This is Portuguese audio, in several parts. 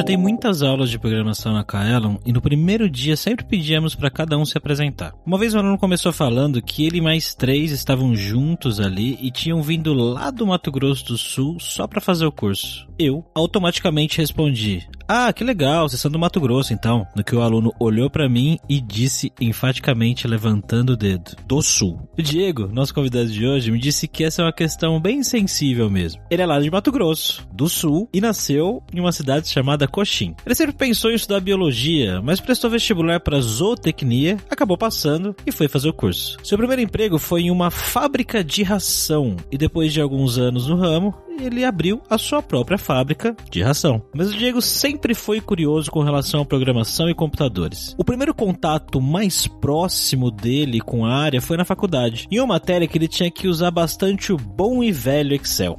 Já dei muitas aulas de programação na Kaelon e no primeiro dia sempre pedíamos para cada um se apresentar. Uma vez o aluno começou falando que ele e mais três estavam juntos ali e tinham vindo lá do Mato Grosso do Sul só para fazer o curso. Eu automaticamente respondi: Ah, que legal, vocês são do Mato Grosso então. No que o aluno olhou para mim e disse enfaticamente levantando o dedo: Do Sul. O Diego, nosso convidado de hoje, me disse que essa é uma questão bem sensível mesmo. Ele é lá de Mato Grosso, do Sul, e nasceu em uma cidade chamada Coxim. Ele sempre pensou em estudar biologia, mas prestou vestibular para zootecnia, acabou passando e foi fazer o curso. Seu primeiro emprego foi em uma fábrica de ração e depois de alguns anos no ramo, ele abriu a sua própria fábrica de ração. Mas o Diego sempre foi curioso com relação à programação e computadores. O primeiro contato mais próximo dele com a área foi na faculdade, em uma matéria que ele tinha que usar bastante o bom e velho Excel.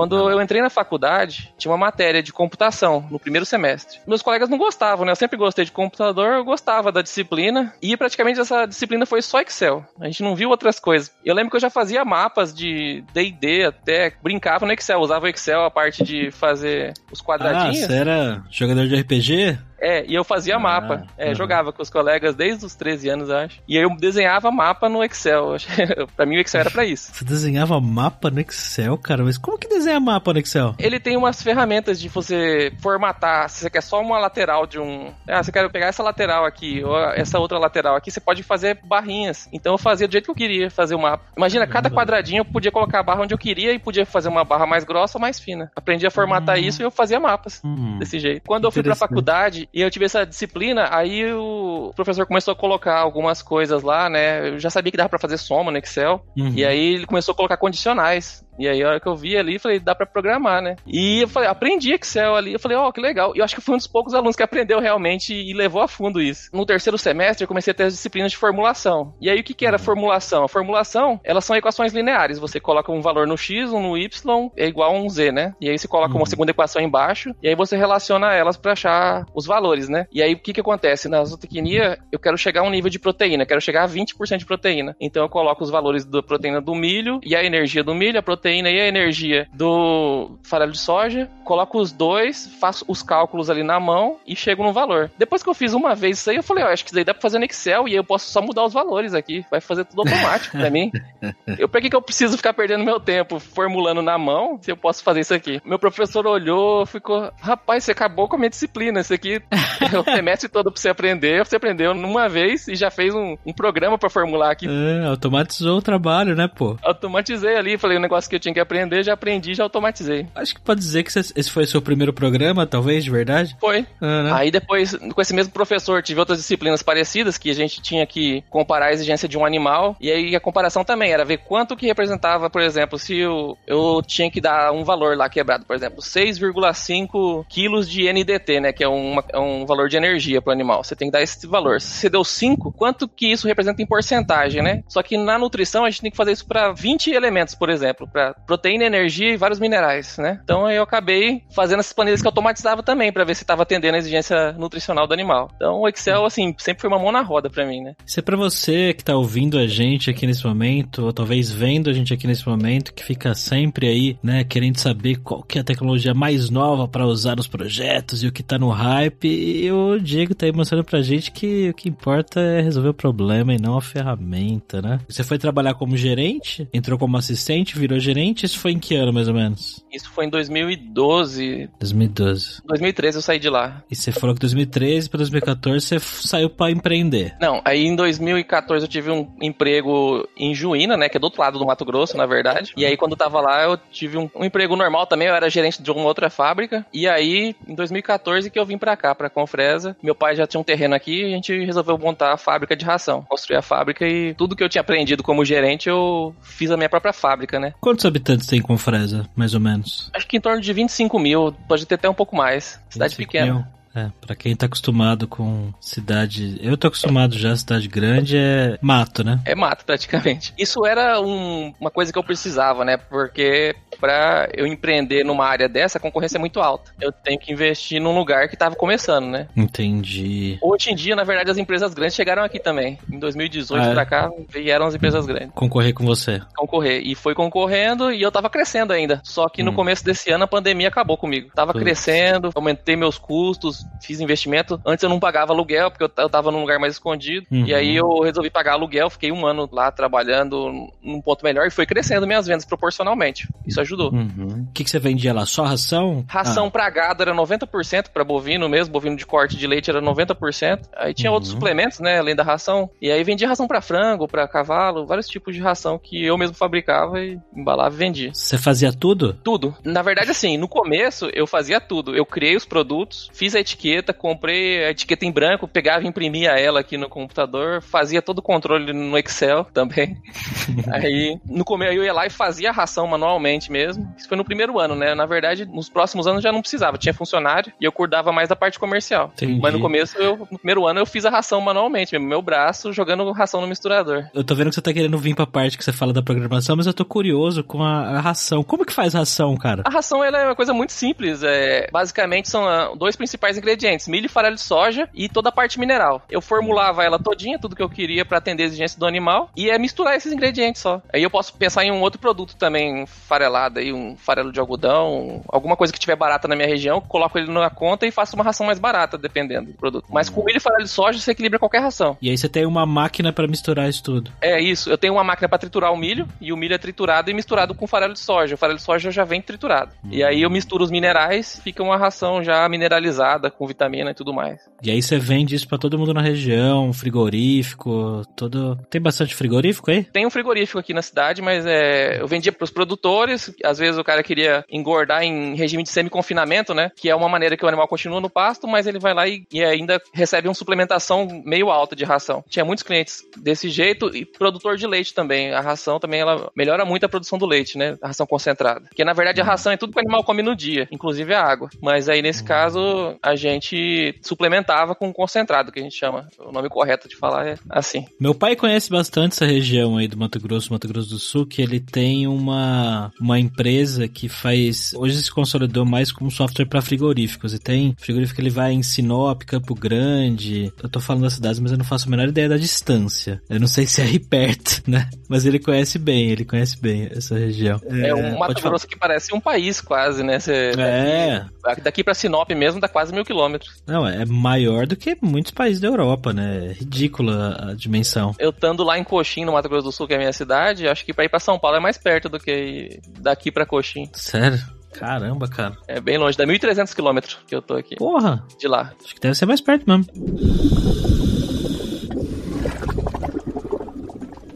Quando eu entrei na faculdade, tinha uma matéria de computação no primeiro semestre. Meus colegas não gostavam, né? Eu sempre gostei de computador, eu gostava da disciplina. E praticamente essa disciplina foi só Excel. A gente não viu outras coisas. Eu lembro que eu já fazia mapas de DD até, brincava no Excel, usava o Excel a parte de fazer os quadradinhos. Ah, você era jogador de RPG? É, e eu fazia ah, mapa. É, uhum. Jogava com os colegas desde os 13 anos, acho. E aí eu desenhava mapa no Excel. pra mim o Excel era pra isso. Você desenhava mapa no Excel, cara? Mas como que desenha mapa no Excel? Ele tem umas ferramentas de você formatar. Se você quer só uma lateral de um. Ah, você quer pegar essa lateral aqui, ou essa outra lateral aqui, você pode fazer barrinhas. Então eu fazia do jeito que eu queria fazer o mapa. Imagina, cada quadradinho eu podia colocar a barra onde eu queria e podia fazer uma barra mais grossa ou mais fina. Aprendi a formatar hum. isso e eu fazia mapas hum. desse jeito. Quando eu fui pra faculdade, e eu tive essa disciplina, aí o professor começou a colocar algumas coisas lá, né? Eu já sabia que dava para fazer soma no Excel. Uhum. E aí ele começou a colocar condicionais. E aí, a hora que eu vi ali, falei, dá para programar, né? E eu falei, aprendi Excel ali. Eu falei, ó, oh, que legal. E eu acho que fui um dos poucos alunos que aprendeu realmente e levou a fundo isso. No terceiro semestre, eu comecei a ter as disciplinas de formulação. E aí, o que, que era uhum. formulação? A formulação, elas são equações lineares. Você coloca um valor no x, um no y, é igual a um z, né? E aí, você coloca uhum. uma segunda equação embaixo, e aí você relaciona elas para achar os valores, né? E aí, o que, que acontece? Na zootecnia, eu quero chegar a um nível de proteína, quero chegar a 20% de proteína. Então, eu coloco os valores da proteína do milho e a energia do milho, a proteína proteína e a energia do farelo de soja, coloco os dois, faço os cálculos ali na mão e chego no valor. Depois que eu fiz uma vez isso aí, eu falei, ó, acho que isso daí dá pra fazer no Excel e eu posso só mudar os valores aqui. Vai fazer tudo automático pra mim. Eu, por que, que eu preciso ficar perdendo meu tempo formulando na mão se eu posso fazer isso aqui? Meu professor olhou, ficou, rapaz, você acabou com a minha disciplina. Isso aqui é o semestre todo pra você aprender. Você aprendeu numa vez e já fez um, um programa para formular aqui. É, automatizou o trabalho, né, pô? Automatizei ali, falei, o um negócio que eu tinha que aprender, já aprendi, já automatizei. Acho que pode dizer que esse foi o seu primeiro programa, talvez, de verdade? Foi. Ah, né? Aí depois, com esse mesmo professor, tive outras disciplinas parecidas que a gente tinha que comparar a exigência de um animal. E aí a comparação também era ver quanto que representava, por exemplo, se eu, eu tinha que dar um valor lá quebrado, por exemplo, 6,5 quilos de NDT, né? Que é, uma, é um valor de energia para o animal. Você tem que dar esse valor. Se você deu 5, quanto que isso representa em porcentagem, né? Só que na nutrição a gente tem que fazer isso para 20 elementos, por exemplo, para proteína, energia e vários minerais, né? Então eu acabei fazendo essas planilhas que eu automatizava também para ver se estava atendendo a exigência nutricional do animal. Então o Excel, assim, sempre foi uma mão na roda para mim, né? Isso é para você que tá ouvindo a gente aqui nesse momento, ou talvez vendo a gente aqui nesse momento, que fica sempre aí, né, querendo saber qual que é a tecnologia mais nova para usar nos projetos e o que tá no hype. E o Diego tá aí mostrando pra gente que o que importa é resolver o problema e não a ferramenta, né? Você foi trabalhar como gerente, entrou como assistente, virou gerente, isso foi em que ano mais ou menos? Isso foi em 2012. 2012. 2013 eu saí de lá. E você falou que 2013 para 2014 você saiu para empreender. Não, aí em 2014 eu tive um emprego em Juína, né, que é do outro lado do Mato Grosso, na verdade. E aí quando eu tava lá eu tive um, um emprego normal também, eu era gerente de uma outra fábrica. E aí em 2014 que eu vim para cá, para Confresa. Meu pai já tinha um terreno aqui e a gente resolveu montar a fábrica de ração, construir a fábrica e tudo que eu tinha aprendido como gerente eu fiz a minha própria fábrica, né? Quantos habitantes tem Confresa, mais ou menos? Acho que em torno de 25 mil, pode ter até um pouco mais. Cidade pequena. Mil. É, pra quem tá acostumado com cidade. Eu tô acostumado já, cidade grande é mato, né? É mato, praticamente. Isso era um, uma coisa que eu precisava, né? Porque pra eu empreender numa área dessa, a concorrência é muito alta. Eu tenho que investir num lugar que tava começando, né? Entendi. Hoje em dia, na verdade, as empresas grandes chegaram aqui também. Em 2018 Ah, é? pra cá, vieram as empresas grandes. Concorrer com você. concorrer. E foi concorrendo e eu tava crescendo ainda. Só que no Hum. começo desse ano a pandemia acabou comigo. Tava Putz. crescendo, aumentei meus custos, fiz investimento. Antes eu não pagava aluguel, porque eu eu tava num lugar mais escondido. Uhum. E aí eu resolvi pagar aluguel, fiquei um ano lá trabalhando num ponto melhor e foi crescendo minhas vendas proporcionalmente. Isso ajudou. Uhum. O que, que você vendia lá? Só ração? Ração Ah, pra gado era 90%, pra bovino mesmo, bovino de corte de leite era 90%. Aí tinha Uhum. outros suplementos, né, além da ração. E aí vendia ração pra frango, pra cavalo, vários tipos de ração que eu mesmo fabricava e embalava e vendia. Você fazia tudo? Tudo. Na verdade, assim, no começo eu fazia tudo. Eu criei os produtos, fiz a etiqueta, comprei a etiqueta em branco, pegava e imprimia ela aqui no computador, fazia todo o controle no Excel também. Aí, no começo eu ia lá e fazia a ração manualmente mesmo. Isso foi no primeiro ano, né? Na verdade, nos próximos anos já não precisava, tinha funcionário e eu cuidava mais da parte comercial. Entendi. Mas no começo, eu, no primeiro ano, eu fiz a ração manualmente, mesmo, meu braço jogando ração no misturador. Eu tô vendo que você tá querendo vir pra parte que você fala da programação, mas eu tô curioso com a, a ração. Como que faz ração, cara? A ração ela é uma coisa muito simples. É, basicamente são ah, dois principais ingredientes: milho e farelo de soja e toda a parte mineral. Eu formulava ela todinha, tudo que eu queria pra atender a exigência do animal, e é misturar esses ingredientes só. Aí eu posso pensar em um outro produto também farelado, aí, um farelo de algodão, alguma coisa que tiver barata na minha região, coloco ele na conta e faço uma ração mais barata, dependendo do produto. Mas com milho e farelo de soja você equilibra qualquer ração. E aí você tem uma máquina pra misturar isso tudo. É isso, eu tenho uma máquina pra triturar o milho e o milho é triturado e misturado com farelo de soja. O farelo de soja já vem triturado. E aí eu misturo os minerais, fica uma ração já mineralizada com vitamina e tudo mais. E aí você vende isso pra todo mundo na região, frigorífico, todo. Tem bastante frigorífico aí? Tem um frigorífico aqui na cidade, mas é, eu vendia pros produtores. Às vezes o cara queria engordar em regime de semi-confinamento, né? Que é uma maneira que o animal continua no pasto, mas ele vai lá e, e ainda recebe uma suplementação meio alta de ração. Tinha muitos clientes desse jeito e produtor de leite também. A ração também ela melhora muito a produção do leite, né? A ração concentrada. Porque na verdade a ração é tudo que o animal come no dia, inclusive a água. Mas aí nesse caso a gente suplementava com concentrado, que a gente chama. O nome correto de falar é assim. Meu pai conhece bastante essa região aí do Mato Grosso, Mato Grosso do Sul, que ele tem uma, uma empresa que faz. Hoje se consolidou mais como software para frigoríficos. E tem frigorífico que ele vai em Sinop, Campo Grande. Eu tô falando das cidades, mas eu não faço a menor ideia da distância. Eu não sei se é aí perto, né? Mas ele conhece bem, ele conhece bem essa região. É, um Mato. Grosso que parece um país quase, né? Cê, É, daqui, daqui pra Sinop mesmo dá quase mil quilômetros. não, é maior do que muitos países da Europa, né? É ridícula a dimensão. Eu estando lá em Coxim, no Mato Grosso do Sul, que é a minha cidade, acho que pra ir pra São Paulo é mais perto do que daqui pra Coxim. Sério? Caramba, cara. É bem longe, dá 1.300 quilômetros que eu tô aqui, Porra, de lá. acho que deve ser mais perto mesmo.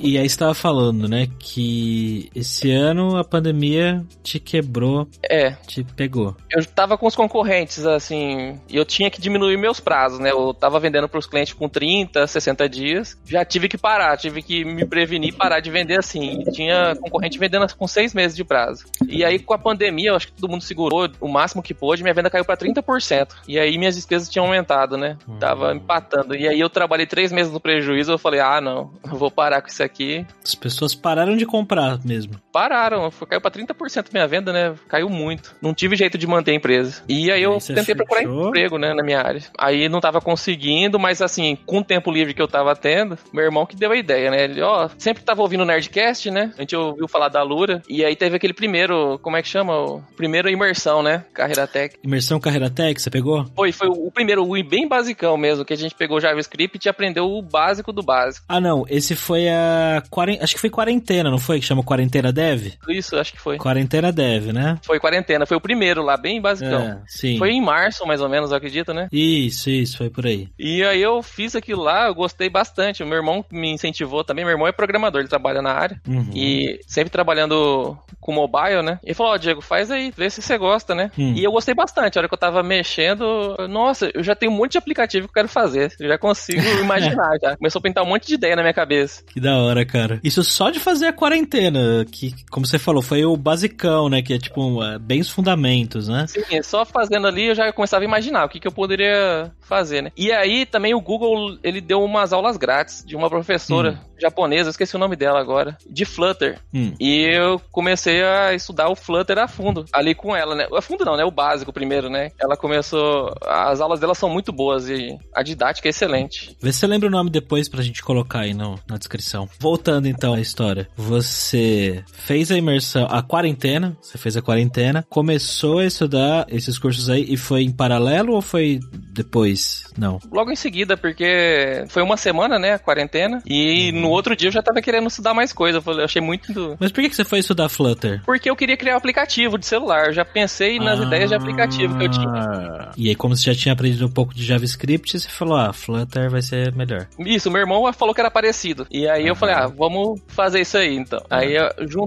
E aí você tava falando, né, que esse ano a pandemia te quebrou, É, te pegou. eu tava com os concorrentes, assim, e eu tinha que diminuir meus prazos, né? Eu tava vendendo pros clientes com 30, 60 dias. Já tive que parar, tive que me prevenir parar de vender assim. E tinha concorrente vendendo com seis meses de prazo. E aí, com a pandemia, eu acho que todo mundo segurou o máximo que pôde, minha venda caiu pra 30%. E aí, minhas despesas tinham aumentado, né? Tava empatando. E aí, eu trabalhei três meses no prejuízo, eu falei, ah, não, eu vou parar com isso aqui. As pessoas pararam de comprar mesmo. Pararam, caiu pra 30% minha venda, né? Caiu muito. Não tive jeito de manter a empresa. E aí eu você tentei procurar emprego, né, na minha área. Aí não tava conseguindo, mas assim, com o tempo livre que eu tava tendo, meu irmão que deu a ideia, né? Ele, ó, sempre tava ouvindo o Nerdcast, né? A gente ouviu falar da Lura. E aí teve aquele primeiro, como é que chama? O primeiro imersão, né? Carreira Tech. Imersão Carreira Tech, você pegou? Foi, foi o primeiro, o bem basicão mesmo, que a gente pegou JavaScript e aprendeu o básico do básico. Ah, não, esse foi a. quaren- Acho que foi quarentena, não foi? Que chama Quarentena Dev? Isso, acho que foi. Quarentena Dev, né? Foi quarentena, foi o primeiro lá, bem basicão. É, sim. Foi em março, mais ou menos, eu acredito, né? Isso, isso, foi por aí. E aí eu fiz aquilo lá, eu gostei bastante. O meu irmão me incentivou também. Meu irmão é programador, ele trabalha na área. Uhum. E sempre trabalhando com mobile, né? Ele falou, ó, Diego, faz aí, vê se você gosta, né? Hum. E eu gostei bastante. A hora que eu tava mexendo, nossa, eu já tenho um monte de aplicativo que eu quero fazer. Eu já consigo imaginar, já. Começou a pintar um monte de ideia na minha cabeça. Que da hora, cara. Isso só de fazer a quarentena. Que, como você falou, foi o basicão, né? Que é tipo, é, bem os fundamentos, né? Sim, só fazendo ali eu já começava a imaginar o que, que eu poderia fazer, né? E aí também o Google, ele deu umas aulas grátis de uma professora hum. japonesa, esqueci o nome dela agora, de Flutter. Hum. E eu comecei a estudar o Flutter a fundo, ali com ela, né? A fundo não, né? O básico primeiro, né? Ela começou, as aulas dela são muito boas e a didática é excelente. Vê se você lembra o nome depois pra gente colocar aí no, na descrição. Voltando então à história. Você fez a imersão, a quarentena, você fez a quarentena, começou a estudar esses cursos aí e foi em paralelo ou foi depois? Não. Logo em seguida, porque foi uma semana, né, a quarentena, e uhum. no outro dia eu já tava querendo estudar mais coisa. Eu achei muito. Mas por que você foi estudar Flutter? Porque eu queria criar um aplicativo de celular. Eu já pensei nas ah, ideias de aplicativo que eu tinha. E aí, como você já tinha aprendido um pouco de JavaScript, você falou, ah, Flutter vai ser melhor. Isso, meu irmão falou que era parecido. E aí uhum. eu falei, ah, vamos fazer isso aí, então. Uhum. Aí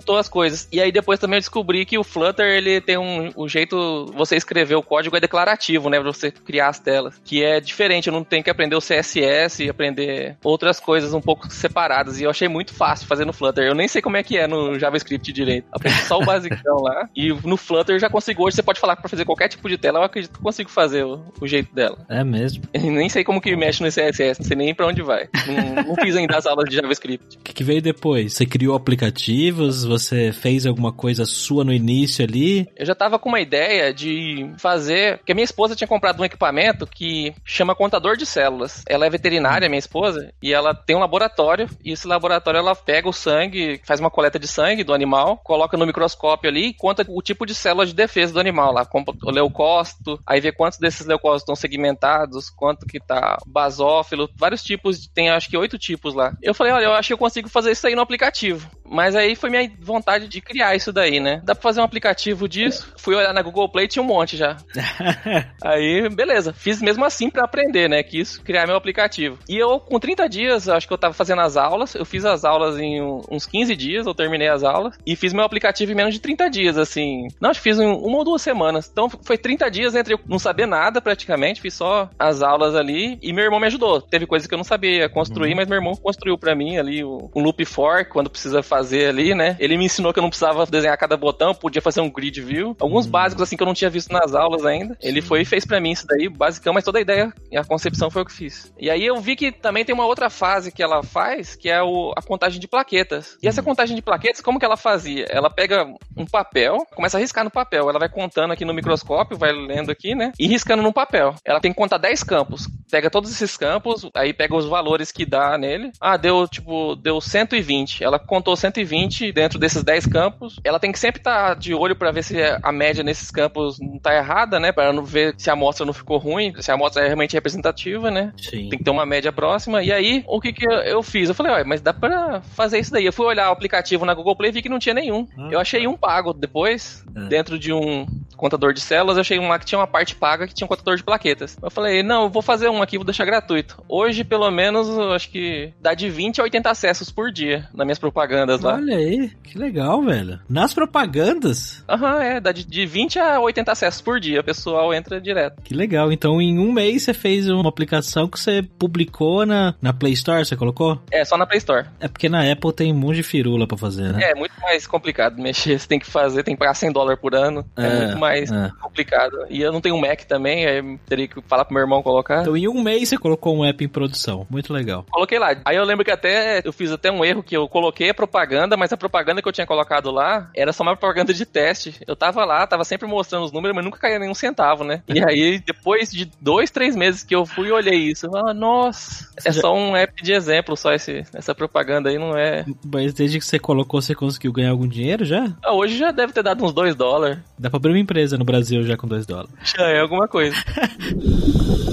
juntou as coisas. E aí depois também eu descobri que o Flutter, ele tem um, um jeito, você escrever o código é declarativo, né, pra você criar as telas. Que é diferente, eu não tenho que aprender o CSS e aprender outras coisas um pouco separadas. E eu achei muito fácil fazer no Flutter. Eu nem sei como é que é no JavaScript direito. Aprendi só o basicão lá. E no Flutter eu já consigo. Hoje você pode falar para fazer qualquer tipo de tela, eu acredito que consigo fazer o, o jeito dela. É mesmo. Eu nem sei como que mexe no CSS, não sei nem pra onde vai. não, não fiz ainda as aulas de JavaScript. O que, que veio depois? Você criou aplicativos? Você fez alguma coisa sua no início ali? Eu já tava com uma ideia de fazer. Porque a minha esposa tinha comprado um equipamento que chama contador de células. Ela é veterinária, minha esposa, e ela tem um laboratório. E esse laboratório ela pega o sangue, faz uma coleta de sangue do animal, coloca no microscópio ali e conta o tipo de célula de defesa do animal lá. O leucócito, aí vê quantos desses leucócitos estão segmentados, quanto que tá basófilo, vários tipos, tem acho que oito tipos lá. Eu falei, olha, eu acho que eu consigo fazer isso aí no aplicativo. Mas aí foi minha vontade de criar isso daí, né? Dá pra fazer um aplicativo disso? Fui olhar na Google Play, tinha um monte já. aí, beleza. Fiz mesmo assim para aprender, né? Quis criar meu aplicativo. E eu, com 30 dias, acho que eu tava fazendo as aulas. Eu fiz as aulas em uns 15 dias, eu terminei as aulas. E fiz meu aplicativo em menos de 30 dias, assim. Não, acho que fiz em uma ou duas semanas. Então foi 30 dias entre eu não saber nada praticamente. Fiz só as aulas ali. E meu irmão me ajudou. Teve coisas que eu não sabia construir, uhum. mas meu irmão construiu para mim ali o, o loop for, quando precisa fazer ali, né? Ele me ensinou que eu não precisava desenhar cada botão, podia fazer um grid view. Alguns uhum. básicos, assim, que eu não tinha visto nas aulas ainda. Ele foi e fez para mim isso daí, basicão, mas toda a ideia e a concepção foi o que fiz. E aí eu vi que também tem uma outra fase que ela faz, que é o, a contagem de plaquetas. E essa uhum. contagem de plaquetas, como que ela fazia? Ela pega um papel, começa a riscar no papel. Ela vai contando aqui no microscópio, vai lendo aqui, né? E riscando no papel. Ela tem que contar 10 campos. Pega todos esses campos, aí pega os valores que dá nele. Ah, deu, tipo, deu 120. Ela contou 120 dentro desses 10 campos. Ela tem que sempre estar tá de olho para ver se a média nesses campos não tá errada, né? Para não ver se a amostra não ficou ruim, se a amostra é realmente representativa, né? Sim. Tem que ter uma média próxima. E aí, o que que eu fiz? Eu falei, olha, mas dá pra fazer isso daí. Eu fui olhar o aplicativo na Google Play e vi que não tinha nenhum. Ah, eu achei tá. um pago depois, é. dentro de um contador de células, eu achei um lá que tinha uma parte paga que tinha um contador de plaquetas. Eu falei, não, eu vou fazer um aqui, vou deixar gratuito. Hoje, pelo menos, eu acho que dá de 20 a 80 acessos por dia nas minhas propagandas lá. Olha aí, que legal, velho. Nas propagandas? Aham, é, dá de, de 20 a 80 acessos por dia. O pessoal entra direto. Que legal. Então, em um mês você fez uma aplicação que você publicou na, na Play Store, você colocou? É, só na Play Store. É porque na Apple tem um monte de firula pra fazer, né? É, muito mais complicado mexer. Você tem que fazer, tem que pagar 100 dólares por ano. É, é muito mais é. complicado. E eu não tenho um Mac também, aí teria que falar pro meu irmão colocar. Então, em um mês você colocou um app em produção. Muito legal. Coloquei lá. Aí eu lembro que até eu fiz até um erro que eu coloquei a propaganda, mas a propaganda que eu tinha colocado lá era só uma propaganda de teste. Eu tava lá, tava sempre mostrando os números, mas nunca caía nenhum centavo, né? E aí, depois de dois, três meses que eu fui e olhei isso, eu falei, nossa, é só um app de exemplo, só esse, essa propaganda aí não é. Mas desde que você colocou, você conseguiu ganhar algum dinheiro já? Ah, hoje já deve ter dado uns dois dólares. Dá pra abrir uma empresa no Brasil já com dois dólares. Já é alguma coisa.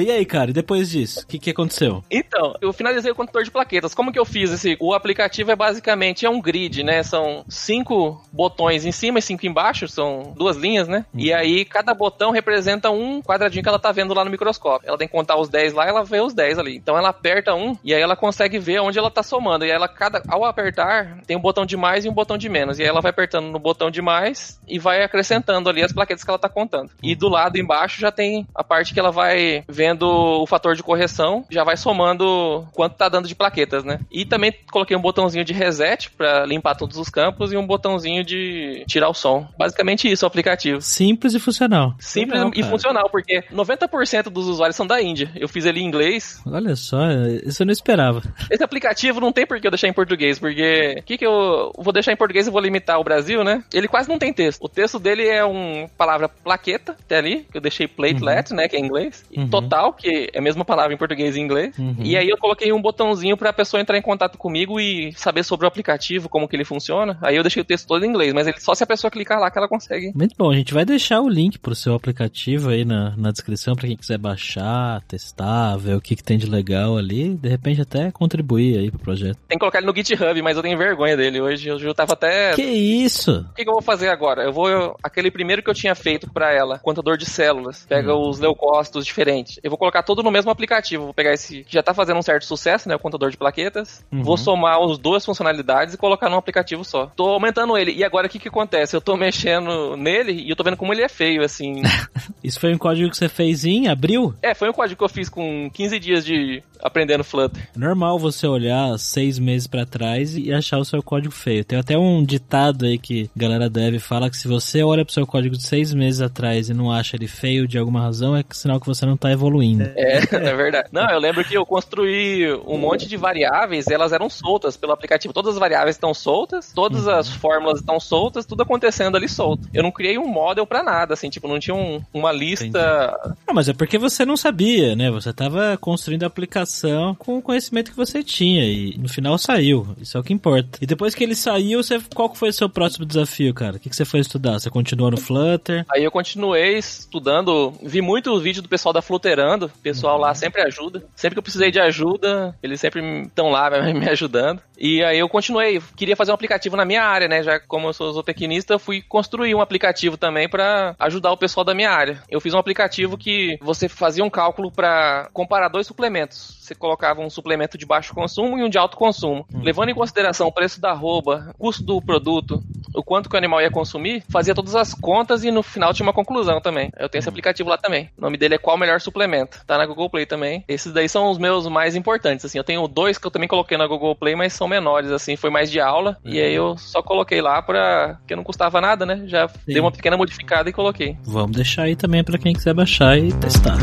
E aí, cara, e depois disso, o que, que aconteceu? Então, eu finalizei o contador de plaquetas. Como que eu fiz esse? O aplicativo é basicamente é um grid, né? São cinco botões em cima e cinco embaixo, são duas linhas, né? Uhum. E aí cada botão representa um quadradinho que ela tá vendo lá no microscópio. Ela tem que contar os 10 lá, ela vê os 10 ali. Então ela aperta um e aí ela consegue ver onde ela tá somando. E aí ela cada ao apertar tem um botão de mais e um botão de menos. E aí ela vai apertando no botão de mais e vai acrescentando ali as plaquetas que ela tá contando. E do lado embaixo já tem a parte que ela vai ver vendo o fator de correção, já vai somando quanto tá dando de plaquetas, né? E também coloquei um botãozinho de reset para limpar todos os campos e um botãozinho de tirar o som. Basicamente isso, o aplicativo. Simples e funcional. Simples Legal, e funcional, porque 90% dos usuários são da Índia. Eu fiz ele em inglês. Olha só, isso eu não esperava. Esse aplicativo não tem por que eu deixar em português, porque o que, que eu vou deixar em português e vou limitar o Brasil, né? Ele quase não tem texto. O texto dele é uma palavra plaqueta, até ali, que eu deixei platelet, uhum. né, que é em inglês, e uhum. Que é a mesma palavra em português e inglês. Uhum. E aí eu coloquei um botãozinho pra pessoa entrar em contato comigo e saber sobre o aplicativo, como que ele funciona. Aí eu deixei o texto todo em inglês, mas ele, só se a pessoa clicar lá que ela consegue. Muito bom, a gente vai deixar o link pro seu aplicativo aí na, na descrição para quem quiser baixar, testar, ver o que, que tem de legal ali, de repente até contribuir aí pro projeto. Tem que colocar ele no GitHub, mas eu tenho vergonha dele hoje. Eu já tava até. Que isso? O que, que eu vou fazer agora? Eu vou. Aquele primeiro que eu tinha feito para ela, contador de células, pega hum. os leucócitos diferentes. Eu vou colocar tudo no mesmo aplicativo. Vou pegar esse que já tá fazendo um certo sucesso, né? O contador de plaquetas. Uhum. Vou somar as duas funcionalidades e colocar num aplicativo só. Tô aumentando ele. E agora o que que acontece? Eu tô mexendo nele e eu tô vendo como ele é feio, assim. Isso foi um código que você fez em abril? É, foi um código que eu fiz com 15 dias de aprendendo Flutter. Normal você olhar seis meses para trás e achar o seu código feio. Tem até um ditado aí que a galera deve fala que se você olha pro seu código de seis meses atrás e não acha ele feio de alguma razão, é sinal que você não tá evoluindo. É, é verdade. Não, eu lembro que eu construí um monte de variáveis, elas eram soltas pelo aplicativo. Todas as variáveis estão soltas, todas uhum. as fórmulas estão soltas, tudo acontecendo ali solto. Eu não criei um model para nada, assim, tipo, não tinha um, uma lista. Não, mas é porque você não sabia, né? Você tava construindo a aplicação com o conhecimento que você tinha e no final saiu. Isso é o que importa. E depois que ele saiu, você, qual foi o seu próximo desafio, cara? O que, que você foi estudar? Você continuou no Flutter? Aí eu continuei estudando, vi muito vídeo do pessoal da Flutterando, o pessoal uhum. lá sempre ajuda. Sempre que eu precisei de ajuda, eles sempre estão lá me ajudando. E aí eu continuei, queria fazer um aplicativo na minha área, né? Já como eu sou zootecnista, fui construir um aplicativo também para ajudar o pessoal da minha área. Eu fiz um aplicativo que você fazia um cálculo para comparar dois suplementos você colocava um suplemento de baixo consumo e um de alto consumo. Hum. Levando em consideração o preço da arroba, custo do produto, o quanto que o animal ia consumir, fazia todas as contas e no final tinha uma conclusão também. Eu tenho esse hum. aplicativo lá também. O nome dele é Qual Melhor Suplemento. Tá na Google Play também. Esses daí são os meus mais importantes, assim. Eu tenho dois que eu também coloquei na Google Play, mas são menores, assim. Foi mais de aula. Uhum. E aí eu só coloquei lá pra... que não custava nada, né? Já Sim. dei uma pequena modificada e coloquei. Vamos deixar aí também para quem quiser baixar e testar.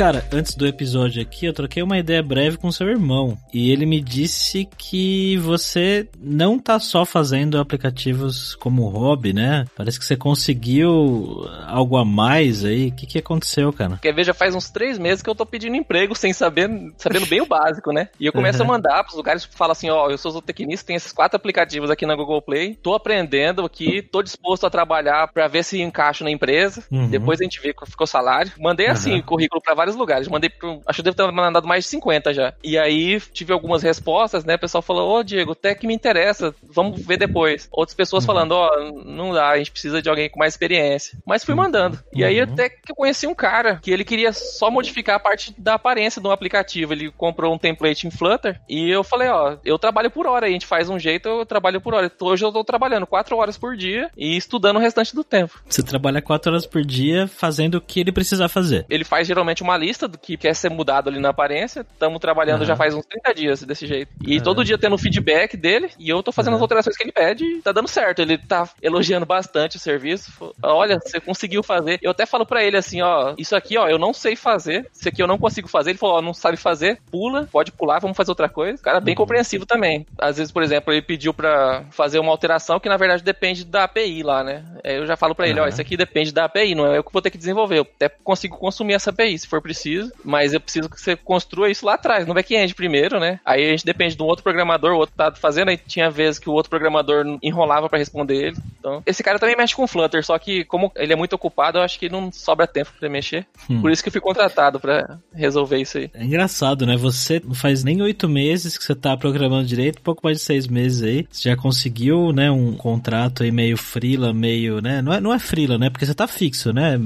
Cara, antes do episódio aqui, eu troquei uma ideia breve com seu irmão. E ele me disse que você não tá só fazendo aplicativos como hobby, né? Parece que você conseguiu algo a mais aí. O que, que aconteceu, cara? Quer ver, já faz uns três meses que eu tô pedindo emprego sem saber, sabendo bem o básico, né? E eu começo uhum. a mandar pros lugares que falam assim: ó, oh, eu sou zootecnista, tem esses quatro aplicativos aqui na Google Play, tô aprendendo aqui, tô disposto a trabalhar para ver se encaixo na empresa. Uhum. Depois a gente vê que ficou salário. Mandei assim, uhum. currículo para vários lugares. Mandei pro. Acho que devo ter mandado mais de 50 já. E aí tive algumas respostas, né? O pessoal falou: Ô, Diego, até que me interessa, vamos ver depois. Outras pessoas uhum. falando: Ó, oh, não dá, a gente precisa de alguém com mais experiência. Mas fui mandando. E aí uhum. até que eu conheci um cara que ele queria só modificar a parte da aparência do aplicativo. Ele comprou um template em Flutter e eu falei: Ó, eu trabalho por hora, a gente faz um jeito, eu trabalho por hora. Hoje eu tô trabalhando 4 horas por dia e estudando o restante do tempo. Você trabalha 4 horas por dia fazendo o que ele precisar fazer. Ele faz geralmente uma lista do que quer ser mudado ali na aparência. Estamos trabalhando uhum. já faz uns 30 dias desse jeito. E uhum. todo dia tendo feedback dele e eu tô fazendo uhum. as alterações que ele pede e tá dando certo. Ele tá elogiando bastante o serviço. Olha, você conseguiu fazer. Eu até falo para ele assim, ó, isso aqui, ó, eu não sei fazer. Isso aqui eu não consigo fazer. Ele falou, ó, não sabe fazer, pula, pode pular, vamos fazer outra coisa. O cara bem uhum. compreensivo também. Às vezes, por exemplo, ele pediu para fazer uma alteração que na verdade depende da API lá, né? Eu já falo para ele, ó, isso aqui depende da API, não é eu que vou ter que desenvolver. Eu até consigo consumir essa API se for preciso, mas eu preciso que você construa isso lá atrás, no back-end primeiro, né? Aí a gente depende de um outro programador, o outro tá fazendo, aí tinha vezes que o outro programador enrolava para responder ele. Então, esse cara também mexe com Flutter, só que como ele é muito ocupado, eu acho que não sobra tempo para mexer. Hum. Por isso que eu fui contratado para resolver isso aí. É engraçado, né? Você não faz nem oito meses que você tá programando direito, pouco mais de seis meses aí. Você já conseguiu, né, um contrato aí meio frila, meio, né? Não é, não é frila, né? Porque você tá fixo, né?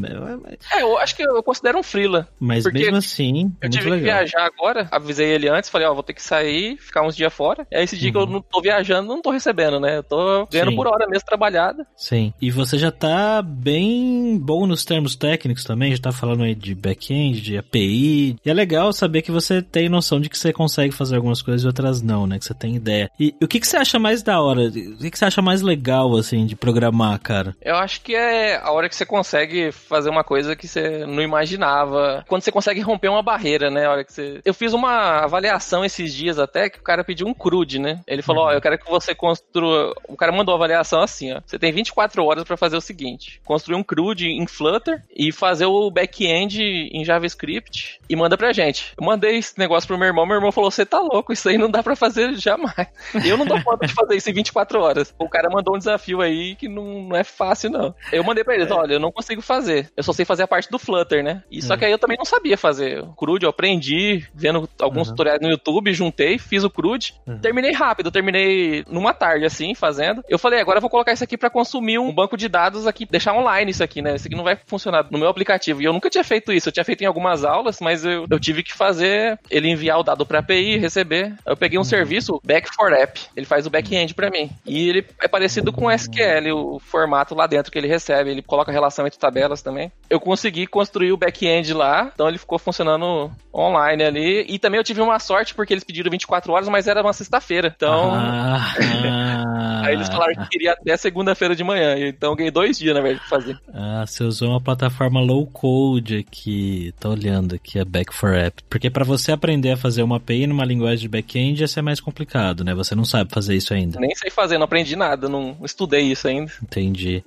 É, eu acho que eu considero um frila. Mas Porque mesmo assim, é Eu tive que legal. viajar agora, avisei ele antes, falei, ó, vou ter que sair, ficar uns dias fora. E aí esse dia que eu Uhum. não tô viajando, não tô recebendo, né? Eu tô ganhando Sim. por hora mesmo trabalhada. Sim. E você já tá bem bom nos termos técnicos também, já tá falando aí de back-end, de API. E é legal saber que você tem noção de que você consegue fazer algumas coisas e outras não, né? Que você tem ideia. E, e o que, que você acha mais da hora? O que, que você acha mais legal, assim, de programar, cara? Eu acho que é a hora que você consegue fazer uma coisa que você não imaginava. Quando você consegue romper uma barreira, né? A hora que você... Eu fiz uma avaliação esses dias até que o cara pediu um CRUD, né? Ele falou, ó, eu quero que você construa... O cara mandou a avaliação assim, ó. Você tem 24 horas pra fazer o seguinte. Construir um CRUD em Flutter e fazer o back-end em JavaScript e manda pra gente. Eu mandei esse negócio pro meu irmão, meu irmão falou, você tá louco, isso aí não dá pra fazer jamais. Eu não dou conta de fazer isso em 24 horas. O cara mandou um desafio aí que não, não é fácil, não. Eu mandei pra eles, olha, eu não consigo fazer. Eu só sei fazer a parte do Flutter, né? E só É. que aí eu também não sabia fazer. O CRUD eu aprendi, vendo alguns Uhum. tutoriais no YouTube, juntei, fiz o CRUD. Uhum. Terminei rápido, terminei numa tarde, assim, fazendo. Eu falei, agora eu vou colocar isso aqui pra consumir um banco de dados aqui, deixar online isso aqui, né? Isso aqui não vai funcionar no meu aplicativo. E eu nunca tinha feito isso. Eu tinha feito em algumas aulas, mas eu, eu tive que fazer ele enviar o dado pra API, receber. Eu peguei um serviço, Back for App. Ele faz o back-end pra mim. E ele é parecido com SQL, o formato lá dentro que ele recebe. Ele coloca relação entre tabelas também. Eu consegui construir o back-end lá, então ele ficou funcionando online ali. E também eu tive uma sorte porque eles pediram 24 horas, mas era uma sexta-feira. Então. Ah. Aí eles falaram que queria até segunda-feira de manhã. Então eu ganhei dois dias, na verdade, pra fazer. Ah, você usou uma plataforma low code aqui. Tô olhando aqui a Back for App. Porque pra você aprender a fazer uma API numa linguagem de back-end, ia ser mais complicado, né? Você não sabe fazer isso ainda. Nem sei fazer, não aprendi nada, não estudei isso ainda. Entendi.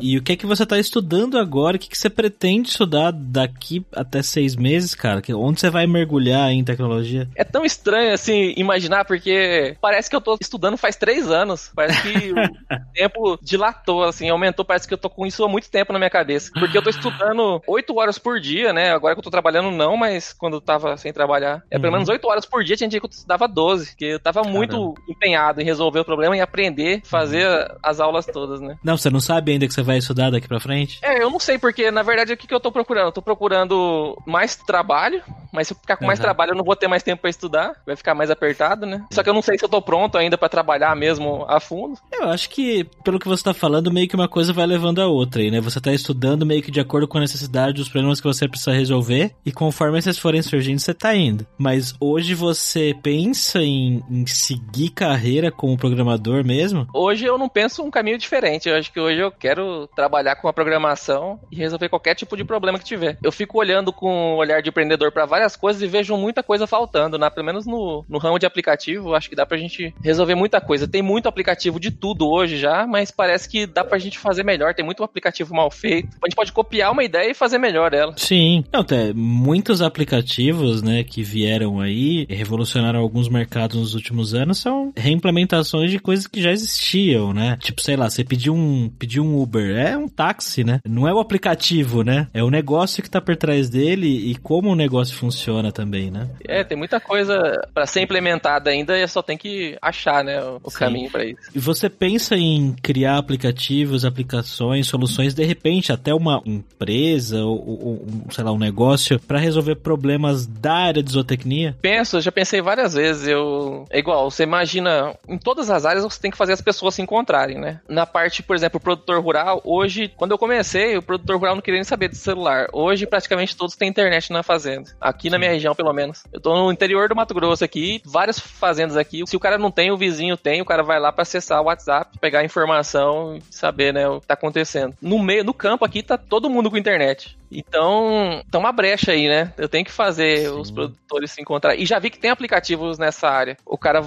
E o que é que você tá estudando agora? O que, que você pretende estudar daqui até seis meses, cara? Que- Onde você vai mergulhar em tecnologia? É tão estranho, assim, imaginar, porque parece que eu tô estudando faz três anos. Parece que o tempo dilatou, assim, aumentou. Parece que eu tô com isso há muito tempo na minha cabeça. Porque eu tô estudando oito horas por dia, né? Agora que eu tô trabalhando, não, mas quando eu tava sem trabalhar, é pelo Uhum. menos oito horas por dia. Tinha dia que eu estudava 12, porque eu tava muito empenhado em resolver o problema e aprender, fazer as aulas todas, né? Não, você não sabe ainda que você vai estudar daqui pra frente? É, eu não sei, porque na verdade o que, que eu tô procurando? Eu tô procurando mais trabalho, mas se eu ficar com mais Uhum. trabalho eu não vou ter mais tempo pra estudar, vai ficar mais apertado, né? Só que eu não sei se eu tô pronto ainda pra trabalhar mesmo a fundo. Eu acho que, pelo que você tá falando, meio que uma coisa vai levando a outra aí, né? Você tá estudando meio que de acordo com a necessidade dos problemas que você precisa resolver, e conforme esses forem surgindo, você tá indo. Mas hoje você pensa em, em seguir carreira como programador mesmo? Hoje eu não penso um caminho diferente, eu acho que hoje eu quero trabalhar com a programação e resolver qualquer tipo de problema que tiver. Eu fico olhando com um olhar de empreendedor pra várias coisas e vejo muita coisa faltando, né? Pelo menos no, no ramo de aplicativo, acho que dá pra gente resolver muita coisa. Tem muito aplicativo de tudo hoje já, mas parece que dá pra gente fazer melhor. Tem muito aplicativo mal feito. A gente pode copiar uma ideia e fazer melhor ela. Sim. Não, tem muitos aplicativos, né, que vieram aí e revolucionaram alguns mercados nos últimos anos são reimplementações de coisas que já existiam, né? Tipo, sei lá, você pediu um, pediu um Uber, é um táxi, né? Não é o aplicativo, né? É o negócio que tá por trás dele e como o negócio funciona também, né? É, tem muita coisa pra ser implementada ainda e só tem que achar, né, o, Sim. caminho pra isso. E você pensa em criar aplicativos, aplicações, soluções, de repente até uma empresa ou, ou um, sei lá, um negócio pra resolver problemas da área de zootecnia? Penso, já pensei várias vezes. Eu é igual, você imagina, em todas as áreas você tem que fazer as pessoas se encontrarem, né? Na parte, por exemplo, o produtor rural, hoje, quando eu comecei, o produtor rural não queria nem saber de celular. Hoje, praticamente todos têm internet na fazenda. Aqui na minha região, pelo menos. Eu tô no interior do Mato Grosso aqui, várias fazendas aqui. Se o cara não tem, o vizinho tem, o cara vai lá pra acessar o WhatsApp, pegar a informação e saber, né, o que tá acontecendo. No meio, no campo aqui, tá todo mundo com internet. Então, tá uma brecha aí, né? Eu tenho que fazer Sim. os produtores se encontrar. E já vi que tem aplicativos nessa área. O cara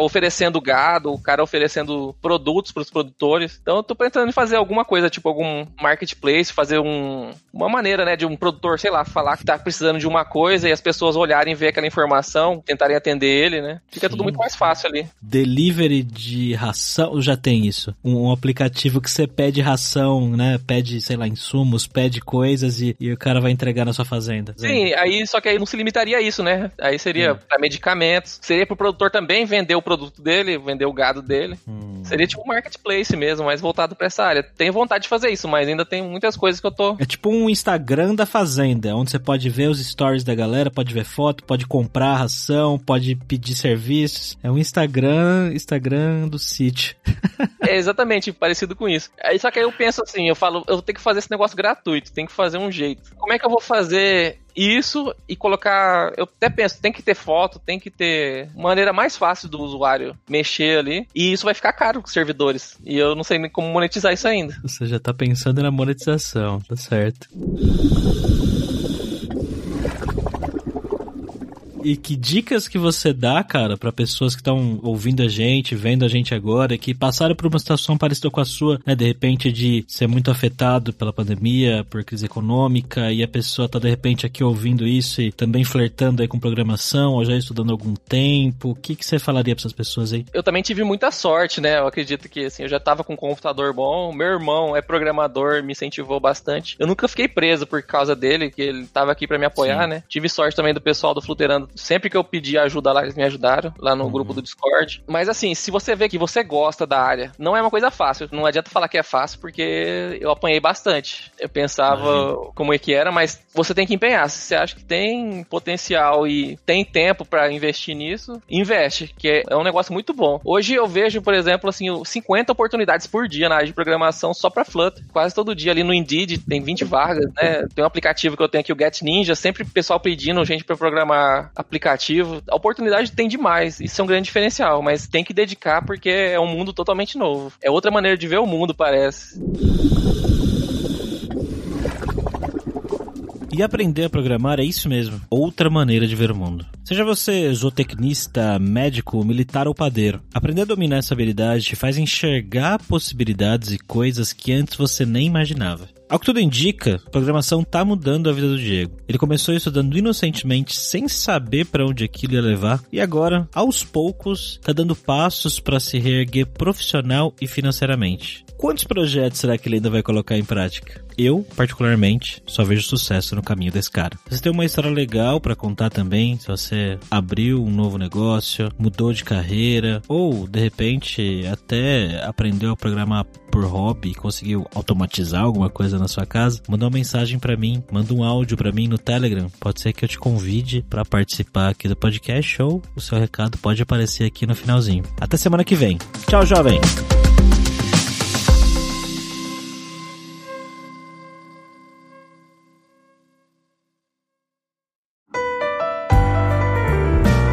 oferecendo gado, o cara oferecendo produtos pros produtores. Então, eu tô pensando em fazer alguma coisa, tipo algum marketplace, fazer um, uma maneira, né, de um produtor, sei lá, falar que tá precisando de uma coisa e as pessoas olharem, ver aquela informação, tentarem atender ele, né? Fica tudo Sim. muito mais fácil ali. Delivery de ração, já tem isso. Um, um aplicativo que você pede ração, né? Pede, sei lá, insumos, pede coisa coisas e, e, o cara vai entregar na sua fazenda. Sim, aí só que aí não se limitaria a isso, né? Aí seria hum. para medicamentos, seria pro produtor também vender o produto dele, vender o gado dele. Hum. Seria tipo um marketplace mesmo, mais voltado para essa área. Tenho vontade de fazer isso, mas ainda tem muitas coisas que eu tô. É tipo um Instagram da fazenda, onde você pode ver os stories da galera, pode ver foto, pode comprar ração, pode pedir serviços. É um Instagram, Instagram do sítio. é exatamente parecido com isso. Aí só que aí eu penso assim, eu falo, eu tenho que fazer esse negócio gratuito, tem que fazer um jeito. Como é que eu vou fazer isso e colocar. Eu até penso, tem que ter foto, tem que ter maneira mais fácil do usuário mexer ali. E isso vai ficar caro com servidores. E eu não sei nem como monetizar isso ainda. Você já tá pensando na monetização, tá certo. E que dicas que você dá, cara, para pessoas que estão ouvindo a gente, vendo a gente agora, que passaram por uma situação parecida com a sua, né? De repente de ser muito afetado pela pandemia, por crise econômica, e a pessoa tá de repente aqui ouvindo isso e também flertando aí com programação, ou já estudando algum tempo. O que, que você falaria para essas pessoas aí? Eu também tive muita sorte, né? Eu acredito que, assim, eu já tava com um computador bom, meu irmão é programador, me incentivou bastante. Eu nunca fiquei preso por causa dele, que ele tava aqui para me apoiar, Sim. né? Tive sorte também do pessoal do Fluterando Sempre que eu pedi ajuda lá, eles me ajudaram, lá no uhum. grupo do Discord. Mas assim, se você vê que você gosta da área, não é uma coisa fácil. Não adianta falar que é fácil, porque eu apanhei bastante. Eu pensava como é que era, mas você tem que empenhar. Se você acha que tem potencial e tem tempo para investir nisso, investe, que é um negócio muito bom. Hoje eu vejo, por exemplo, assim, 50 oportunidades por dia na área de programação só para Flutter. Quase todo dia ali no Indeed tem 20 vagas, né? Tem um aplicativo que eu tenho aqui, o Get Ninja, sempre o pessoal pedindo gente para programar aplicativo. A oportunidade tem demais, isso é um grande diferencial, mas tem que dedicar porque é um mundo totalmente novo. É outra maneira de ver o mundo, parece. E aprender a programar é isso mesmo, outra maneira de ver o mundo. Seja você zootecnista, médico, militar ou padeiro, aprender a dominar essa habilidade te faz enxergar possibilidades e coisas que antes você nem imaginava. Ao que tudo indica, a programação tá mudando a vida do Diego. Ele começou estudando inocentemente, sem saber para onde aquilo ia levar, e agora, aos poucos, tá dando passos para se reerguer profissional e financeiramente. Quantos projetos será que ele ainda vai colocar em prática? Eu, particularmente, só vejo sucesso no caminho desse cara. Você tem uma história legal para contar também, se você abriu um novo negócio, mudou de carreira, ou de repente até aprendeu a programar por hobby, conseguiu automatizar alguma coisa na sua casa, manda uma mensagem para mim, manda um áudio para mim no Telegram. Pode ser que eu te convide para participar aqui do podcast ou o seu recado pode aparecer aqui no finalzinho. Até semana que vem. Tchau, jovem!